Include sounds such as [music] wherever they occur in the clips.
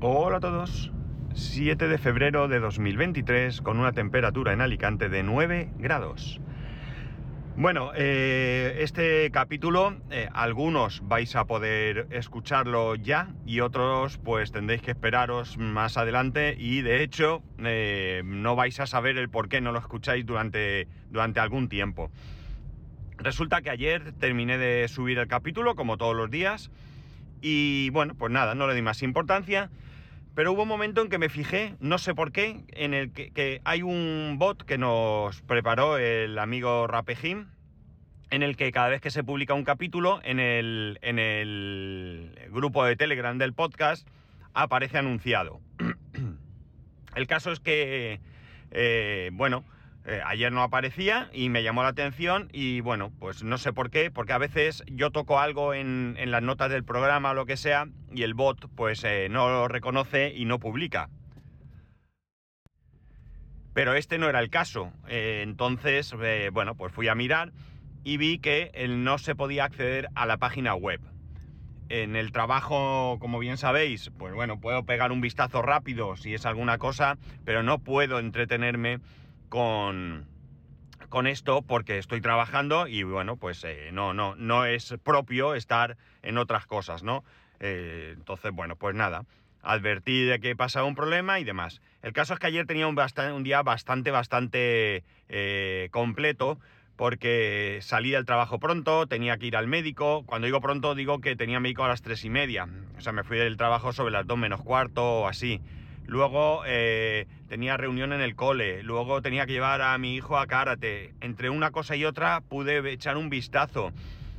Hola a todos. 7 de febrero de 2023 con una temperatura en Alicante de 9 grados. Bueno, eh, este capítulo eh, algunos vais a poder escucharlo ya y otros pues tendréis que esperaros más adelante y de hecho eh, no vais a saber el por qué no lo escucháis durante, durante algún tiempo. Resulta que ayer terminé de subir el capítulo como todos los días y bueno, pues nada, no le di más importancia pero hubo un momento en que me fijé, no sé por qué, en el que, hay un bot que nos preparó el amigo Rapejim, en el que cada vez que se publica un capítulo en el, en el grupo de Telegram del podcast aparece anunciado. [clears throat] el caso es que, eh, bueno, eh, ayer no aparecía y me llamó la atención y bueno, pues no sé por qué, porque a veces yo toco algo en, las notas del programa o lo que sea y el bot pues eh, no lo reconoce y no publica. Pero este no era el caso. Eh, entonces, bueno, pues fui a mirar y vi que no se podía acceder a la página web. En el trabajo, como bien sabéis, pues bueno, puedo pegar un vistazo rápido si es alguna cosa, pero no puedo entretenerme con, con esto porque estoy trabajando y bueno, pues eh, no, no, no es propio estar en otras cosas, ¿no? Eh, entonces, bueno, pues nada, advertí de que pasaba un problema y demás. El caso es que ayer tenía un, día bastante, bastante eh, completo porque salí del trabajo pronto, tenía que ir al médico. Cuando digo pronto, digo que tenía médico a las tres y media. O sea, me fui del trabajo sobre las dos menos cuarto o así. Luego eh, tenía reunión en el cole, luego tenía que llevar a mi hijo a karate. Entre una cosa y otra pude echar un vistazo.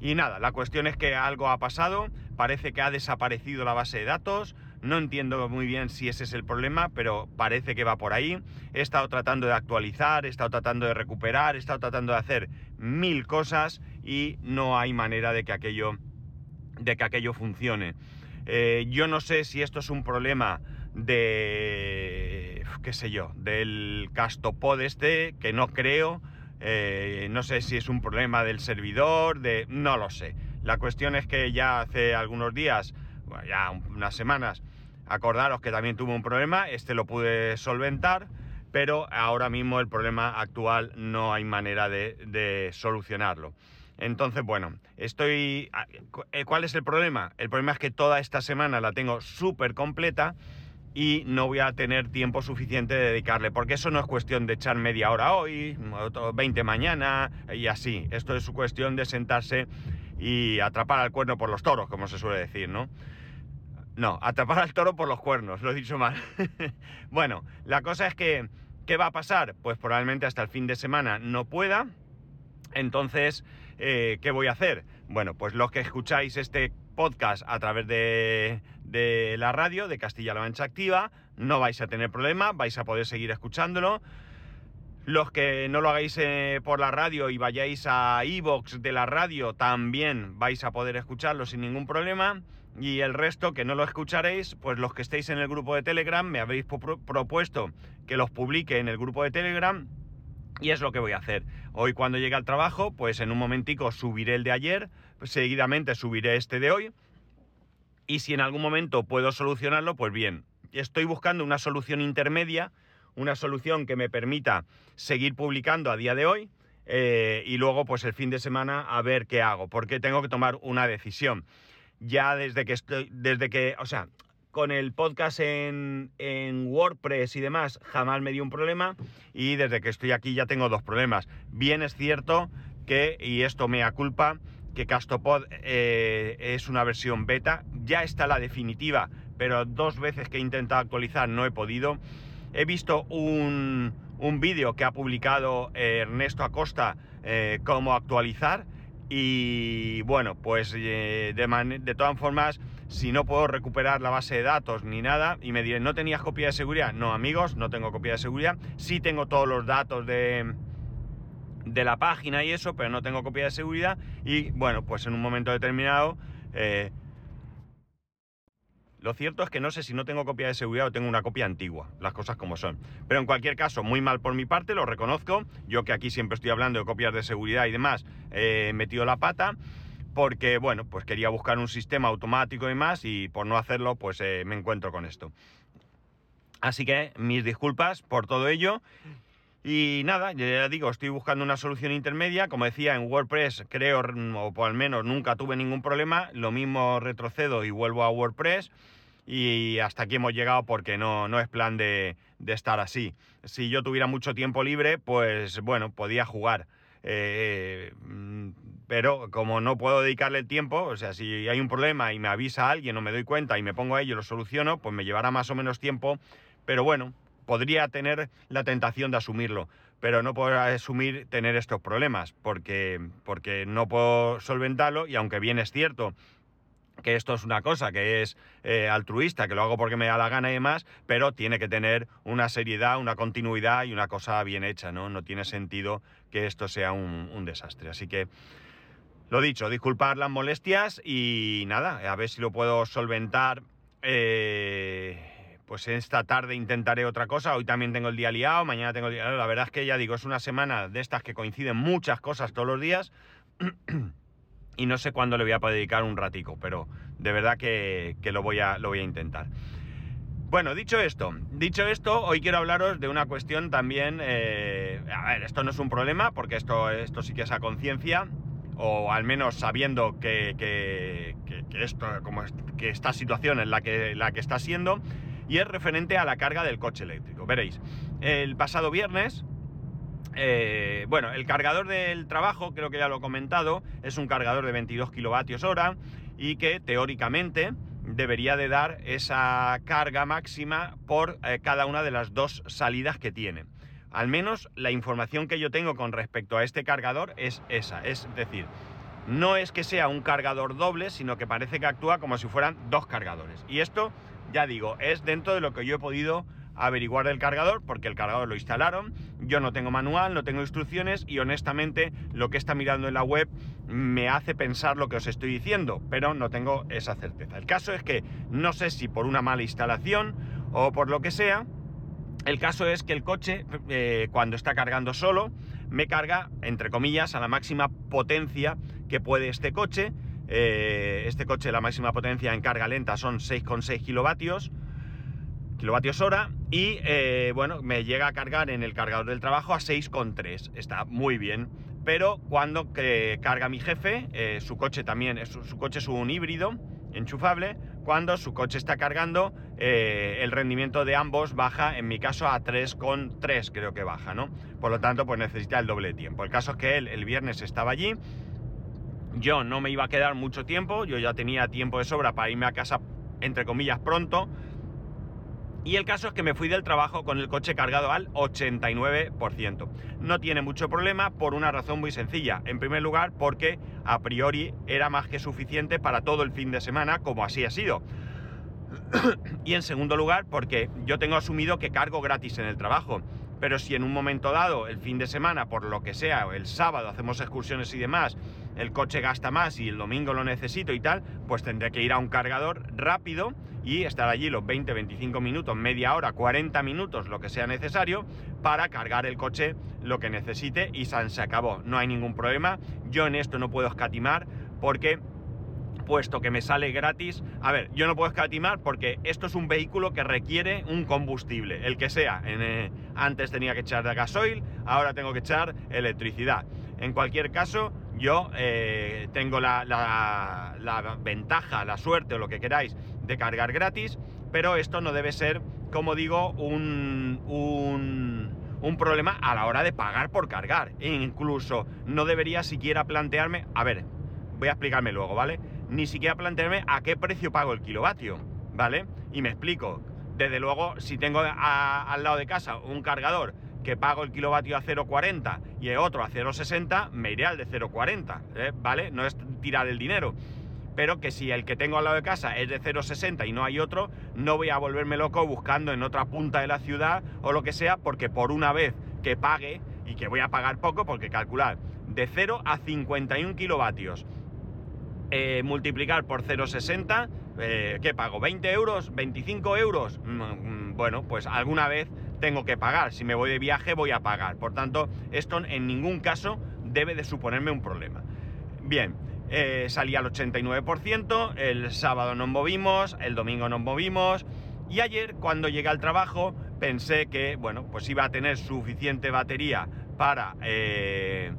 Y nada, la cuestión es que algo ha pasado, parece que ha desaparecido la base de datos, no entiendo muy bien si ese es el problema, pero parece que va por ahí. He estado tratando de actualizar, he estado tratando de recuperar, he estado tratando de hacer mil cosas y no hay manera de que aquello, de que aquello funcione. Eh, yo no sé si esto es un problema de, qué sé yo, del castopod este, que no creo, eh, no sé si es un problema del servidor, de, no lo sé. La cuestión es que ya hace algunos días, ya unas semanas, acordaros que también tuve un problema, este lo pude solventar, pero ahora mismo el problema actual no hay manera de, de solucionarlo. Entonces, bueno, estoy... Eh, ¿Cuál es el problema? El problema es que toda esta semana la tengo súper completa y no voy a tener tiempo suficiente de dedicarle, porque eso no es cuestión de echar media hora hoy, 20 mañana y así. Esto es cuestión de sentarse y atrapar al cuerno por los toros, como se suele decir, ¿no? No, atrapar al toro por los cuernos, lo he dicho mal. [laughs] bueno, la cosa es que, ¿qué va a pasar? Pues probablemente hasta el fin de semana no pueda. Entonces, eh, ¿qué voy a hacer? Bueno, pues los que escucháis este podcast a través de, la radio de Castilla-La Mancha Activa, no vais a tener problema, vais a poder seguir escuchándolo. Los que no lo hagáis eh, por la radio y vayáis a iVoox de la radio, también vais a poder escucharlo sin ningún problema. Y el resto que no lo escucharéis, pues los que estéis en el grupo de Telegram, me habéis propuesto que los publique en el grupo de Telegram. Y es lo que voy a hacer. Hoy cuando llegue al trabajo, pues en un momentico subiré el de ayer, seguidamente subiré este de hoy. Y si en algún momento puedo solucionarlo, pues bien. Estoy buscando una solución intermedia, una solución que me permita seguir publicando a día de hoy. Eh, y luego, pues el fin de semana, a ver qué hago, porque tengo que tomar una decisión. Ya desde que estoy, desde que, o sea, con el podcast en, en, WordPress y demás jamás me dio un problema y desde que estoy aquí ya tengo dos problemas. Bien es cierto que, y esto me da culpa, que Castopod eh, es una versión beta, ya está la definitiva, pero dos veces que he intentado actualizar no he podido. He visto un, vídeo que ha publicado eh, Ernesto Acosta eh, cómo actualizar y bueno, pues de, de, todas formas, si no puedo recuperar la base de datos ni nada y me dirán, ¿no tenías copia de seguridad? No amigos, no tengo copia de seguridad, sí tengo todos los datos de de la página y eso, pero no tengo copia de seguridad y bueno, pues en un momento determinado... Eh, lo cierto es que no sé si no tengo copia de seguridad o tengo una copia antigua, las cosas como son. Pero en cualquier caso, muy mal por mi parte, lo reconozco. Yo que aquí siempre estoy hablando de copias de seguridad y demás, he metido la pata. porque, bueno, pues quería buscar un sistema automático y más y por no hacerlo, pues eh, me encuentro con esto. Así que mis disculpas por todo ello. Y nada, ya digo, estoy buscando una solución intermedia. Como decía, en WordPress creo, o por al menos nunca tuve ningún problema. Lo mismo retrocedo y vuelvo a WordPress. Y hasta aquí hemos llegado porque no, no es plan de, de estar así. Si yo tuviera mucho tiempo libre, pues bueno, podía jugar. Eh, mm, pero como no puedo dedicarle el tiempo, o sea, si hay un problema y me avisa alguien o me doy cuenta y me pongo a ello y lo soluciono, pues me llevará más o menos tiempo. Pero bueno, podría tener la tentación de asumirlo, pero no puedo asumir tener estos problemas porque, porque no puedo solventarlo y aunque bien es cierto que esto es una cosa que es eh, altruista, que lo hago porque me da la gana y demás, pero tiene que tener una seriedad, una continuidad y una cosa bien hecha, ¿no? No tiene sentido que esto sea un, desastre. Así que, lo dicho, disculpar las molestias y nada, a ver si lo puedo solventar. Eh, pues esta tarde intentaré otra cosa, hoy también tengo el día liado, mañana tengo el día liado. La verdad es que ya digo, es una semana de estas que coinciden muchas cosas todos los días. [clears throat] y no sé cuándo le voy a poder dedicar un ratico, pero de verdad que, lo, voy a, lo voy a intentar. Bueno, dicho esto, dicho esto, hoy quiero hablaros de una cuestión también, eh, a ver, esto no es un problema, porque esto, esto sí que es a conciencia, o al menos sabiendo que, que, esto, como que esta situación es la que, la que está siendo, y es referente a la carga del coche eléctrico. Veréis, el pasado viernes, eh, bueno, el cargador del trabajo, creo que ya lo he comentado, es un cargador de 22 kilovatios hora y que teóricamente debería de dar esa carga máxima por eh, cada una de las dos salidas que tiene. Al menos la información que yo tengo con respecto a este cargador es esa, es decir, no es que sea un cargador doble, sino que parece que actúa como si fueran dos cargadores. Y esto, ya digo, es dentro de lo que yo he podido averiguar el cargador porque el cargador lo instalaron, yo no tengo manual, no tengo instrucciones y honestamente lo que está mirando en la web me hace pensar lo que os estoy diciendo, pero no tengo esa certeza. El caso es que no sé si por una mala instalación o por lo que sea, el caso es que el coche eh, cuando está cargando solo me carga, entre comillas, a la máxima potencia que puede este coche. Eh, este coche la máxima potencia en carga lenta son 6,6 kilovatios kilovatios hora y eh, bueno, me llega a cargar en el cargador del trabajo a 6,3. Está muy bien. Pero cuando carga mi jefe, eh, su coche también, su, su, coche es un híbrido enchufable, cuando su coche está cargando, eh, el rendimiento de ambos baja, en mi caso a 3,3 creo que baja, ¿no? Por lo tanto, pues necesita el doble tiempo. El caso es que él el viernes estaba allí, yo no me iba a quedar mucho tiempo, yo ya tenía tiempo de sobra para irme a casa, entre comillas, pronto, y el caso es que me fui del trabajo con el coche cargado al 89%. No tiene mucho problema por una razón muy sencilla. En primer lugar, porque a priori era más que suficiente para todo el fin de semana, como así ha sido. [clears throat] y en segundo lugar, porque yo tengo asumido que cargo gratis en el trabajo. Pero si en un momento dado, el fin de semana, por lo que sea, el sábado hacemos excursiones y demás, el coche gasta más y el domingo lo necesito y tal, pues tendré que ir a un cargador rápido y estar allí los 20, 25 minutos, media hora, 40 minutos, lo que sea necesario, para cargar el coche lo que necesite y se acabó. No hay ningún problema. Yo en esto no puedo escatimar porque puesto que me sale gratis. A ver, yo no puedo escatimar porque esto es un vehículo que requiere un combustible, el que sea. Eh, antes tenía que echar gasoil, ahora tengo que echar electricidad. En cualquier caso, yo eh, tengo la, ventaja, la suerte o lo que queráis de cargar gratis, pero esto no debe ser, como digo, un, un, problema a la hora de pagar por cargar. E incluso no debería siquiera plantearme, a ver, voy a explicarme luego, ¿vale? Ni siquiera plantearme a qué precio pago el kilovatio, ¿vale? Y me explico. Desde luego, si tengo al lado de casa un cargador que pago el kilovatio a 0,40 y otro a 0,60, me iré al de 0,40, ¿eh? ¿vale? No es tirar el dinero. Pero que si el que tengo al lado de casa es de 0,60 y no hay otro, no voy a volverme loco buscando en otra punta de la ciudad o lo que sea, porque por una vez que pague, y que voy a pagar poco, porque calcular de 0 a 51 kilovatios, eh, multiplicar por 0,60, eh, ¿qué pago? ¿20 euros? ¿25 euros? Mm, mm, bueno, pues alguna vez tengo que pagar. Si me voy de viaje voy a pagar. Por tanto, esto en ningún caso debe de suponerme un problema. Bien, eh, salía al 89%, el sábado nos movimos, el domingo nos movimos y ayer cuando llegué al trabajo pensé que, bueno, pues iba a tener suficiente batería para, eh,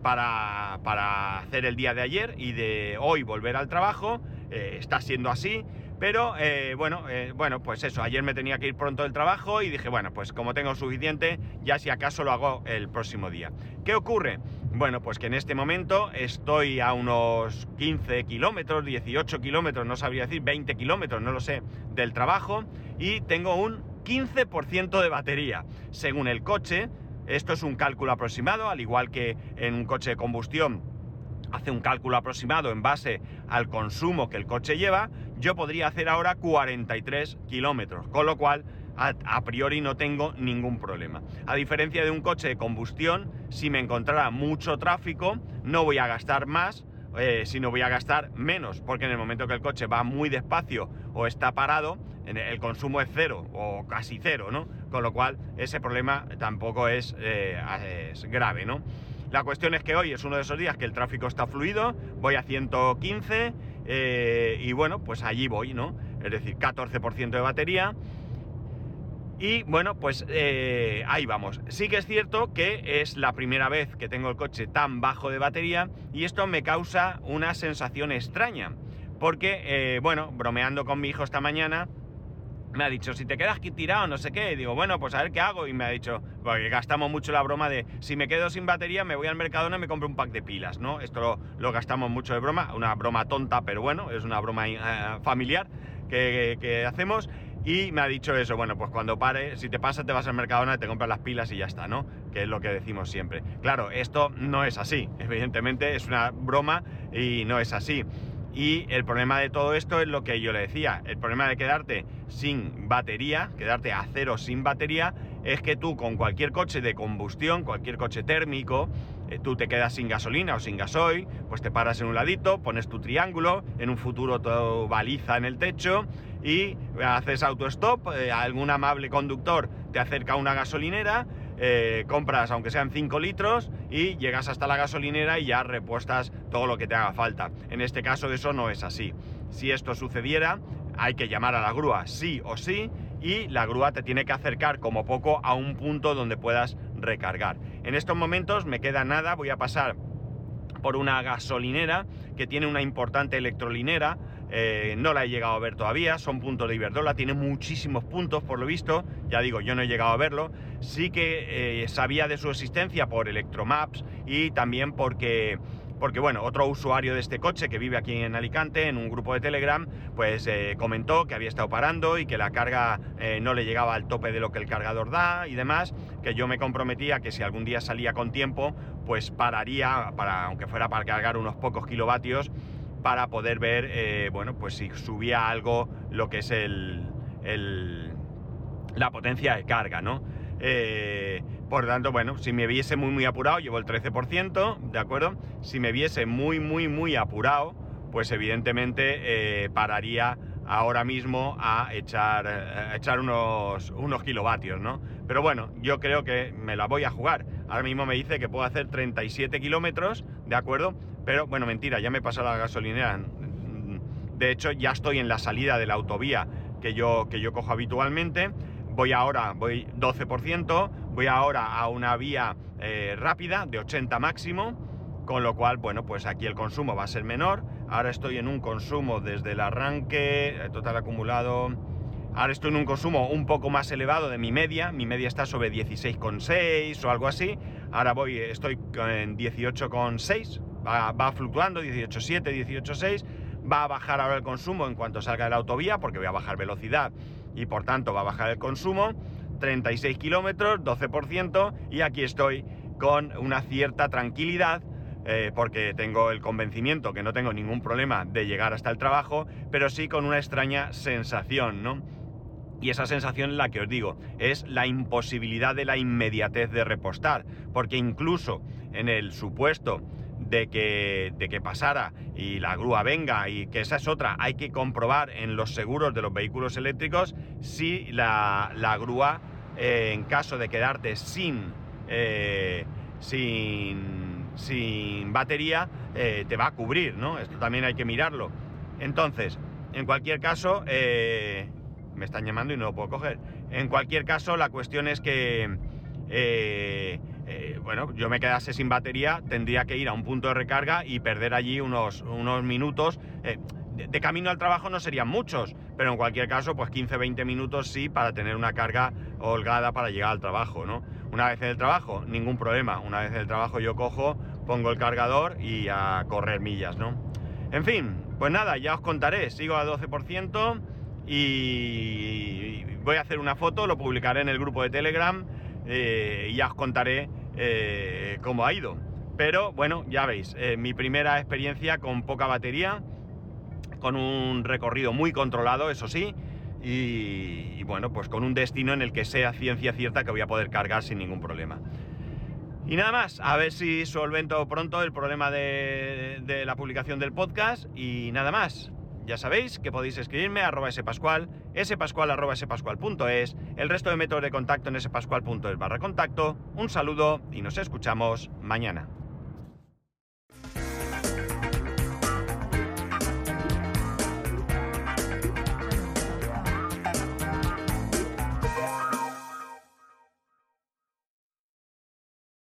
para, para, hacer el día de ayer y de hoy volver al trabajo. Eh, está siendo así. Pero eh, bueno, bueno, pues eso, ayer me tenía que ir pronto del trabajo y dije, bueno, pues como tengo suficiente, ya si acaso lo hago el próximo día. ¿Qué ocurre? Bueno, pues que en este momento estoy a unos 15 kilómetros, 18 kilómetros, no sabría decir, 20 kilómetros, no lo sé, del trabajo y tengo un 15% de batería. Según el coche, esto es un cálculo aproximado, al igual que en un coche de combustión hace un cálculo aproximado en base al consumo que el coche lleva, yo podría hacer ahora 43 kilómetros, con lo cual a, priori no tengo ningún problema. A diferencia de un coche de combustión, si me encontrara mucho tráfico, no voy a gastar más, eh, sino voy a gastar menos, porque en el momento que el coche va muy despacio o está parado, el consumo es cero o casi cero, ¿no? Con lo cual ese problema tampoco es, eh, es grave, ¿no? La cuestión es que hoy es uno de esos días que el tráfico está fluido, voy a 115 eh, y bueno, pues allí voy, ¿no? Es decir, 14% de batería. Y bueno, pues eh, ahí vamos. Sí que es cierto que es la primera vez que tengo el coche tan bajo de batería y esto me causa una sensación extraña. Porque, eh, bueno, bromeando con mi hijo esta mañana, me ha dicho, si te quedas aquí tirado, no sé qué. Digo, bueno, pues a ver qué hago. Y me ha dicho, porque gastamos mucho la broma de, si me quedo sin batería, me voy al Mercadona y me compro un pack de pilas, ¿no? Esto lo, gastamos mucho de broma, una broma tonta, pero bueno, es una broma eh, familiar que, hacemos. Y me ha dicho eso, bueno, pues cuando pare, si te pasa, te vas al Mercadona te compras las pilas y ya está, ¿no? Que es lo que decimos siempre. Claro, esto no es así, evidentemente es una broma y no es así. Y el problema de todo esto es lo que yo le decía, el problema de quedarte sin batería, quedarte a cero sin batería, es que tú con cualquier coche de combustión, cualquier coche térmico, eh, tú te quedas sin gasolina o sin gasoil, pues te paras en un ladito, pones tu triángulo, en un futuro todo baliza en el techo y haces autostop, eh, algún amable conductor te acerca a una gasolinera, eh, compras aunque sean 5 litros y llegas hasta la gasolinera y ya repuestas todo lo que te haga falta. En este caso eso no es así. Si esto sucediera, hay que llamar a la grúa sí o sí y la grúa te tiene que acercar como poco a un punto donde puedas recargar. En estos momentos me queda nada, voy a pasar por una gasolinera que tiene una importante electrolinera eh, no la he llegado a ver todavía, son puntos de Iberdrola, tiene muchísimos puntos por lo visto, ya digo, yo no he llegado a verlo, sí que eh, sabía de su existencia por Electromaps y también porque porque bueno, otro usuario de este coche que vive aquí en Alicante, en un grupo de Telegram, pues eh, comentó que había estado parando y que la carga no le llegaba al tope de lo que el cargador da y demás, que yo me comprometía que si algún día salía con tiempo, pues pararía, para, aunque fuera para cargar unos pocos kilovatios, para poder ver, eh, bueno, pues si subía algo lo que es el, la potencia de carga, ¿no? Eh, por tanto, bueno, si me viese muy muy apurado, llevo el 13%, ¿de acuerdo? Si me viese muy muy muy apurado, pues evidentemente eh, pararía ahora mismo a echar, a echar unos, unos kilovatios, ¿no? Pero bueno, yo creo que me la voy a jugar. Ahora mismo me dice que puedo hacer 37 kilómetros, ¿de acuerdo? Pero bueno, mentira, ya me pasado la gasolinera. De hecho, ya estoy en la salida de la autovía que yo, que yo cojo habitualmente. Voy ahora, voy 12%, voy ahora a una vía eh, rápida de 80 máximo, con lo cual, bueno, pues aquí el consumo va a ser menor. Ahora estoy en un consumo desde el arranque, eh, total acumulado. Ahora estoy en un consumo un poco más elevado de mi media. Mi media está sobre 16,6 o algo así. Ahora voy, estoy en 18,6 va, fluctuando, 18.7, 18.6, va a bajar ahora el consumo en cuanto salga de la autovía, porque voy a bajar velocidad y por tanto va a bajar el consumo, 36 kilómetros, 12%, y aquí estoy con una cierta tranquilidad, eh, porque tengo el convencimiento que no tengo ningún problema de llegar hasta el trabajo, pero sí con una extraña sensación, ¿no? Y esa sensación, la que os digo, es la imposibilidad de la inmediatez de repostar, porque incluso en el supuesto de que, de que pasara y la grúa venga y que esa es otra, hay que comprobar en los seguros de los vehículos eléctricos si la, grúa, eh, en caso de quedarte sin, eh, sin, sin batería eh, te va a cubrir, ¿no? Esto también hay que mirarlo. Entonces, en cualquier caso, eh, me están llamando y no lo puedo coger. En cualquier caso, la cuestión es que, eh, bueno, yo me quedase sin batería, tendría que ir a un punto de recarga y perder allí unos, unos minutos. De, camino al trabajo no serían muchos, pero en cualquier caso, pues 15-20 minutos sí para tener una carga holgada para llegar al trabajo, ¿no? Una vez en el trabajo, ningún problema. Una vez en el trabajo yo cojo, pongo el cargador y a correr millas, ¿no? En fin, pues nada, ya os contaré. Sigo a 12% y voy a hacer una foto, lo publicaré en el grupo de Telegram eh, y ya os contaré eh, cómo ha ido. Pero bueno, ya veis, eh, mi primera experiencia con poca batería, con un recorrido muy controlado, eso sí, y, bueno, pues con un destino en el que sea ciencia cierta que voy a poder cargar sin ningún problema. Y nada más, a ver si solvento pronto el problema de, la publicación del podcast y nada más. Ya sabéis que podéis escribirme a arroba spascual, spascual arroba el resto de métodos de contacto en spascual.es barra contacto. Un saludo y nos escuchamos mañana.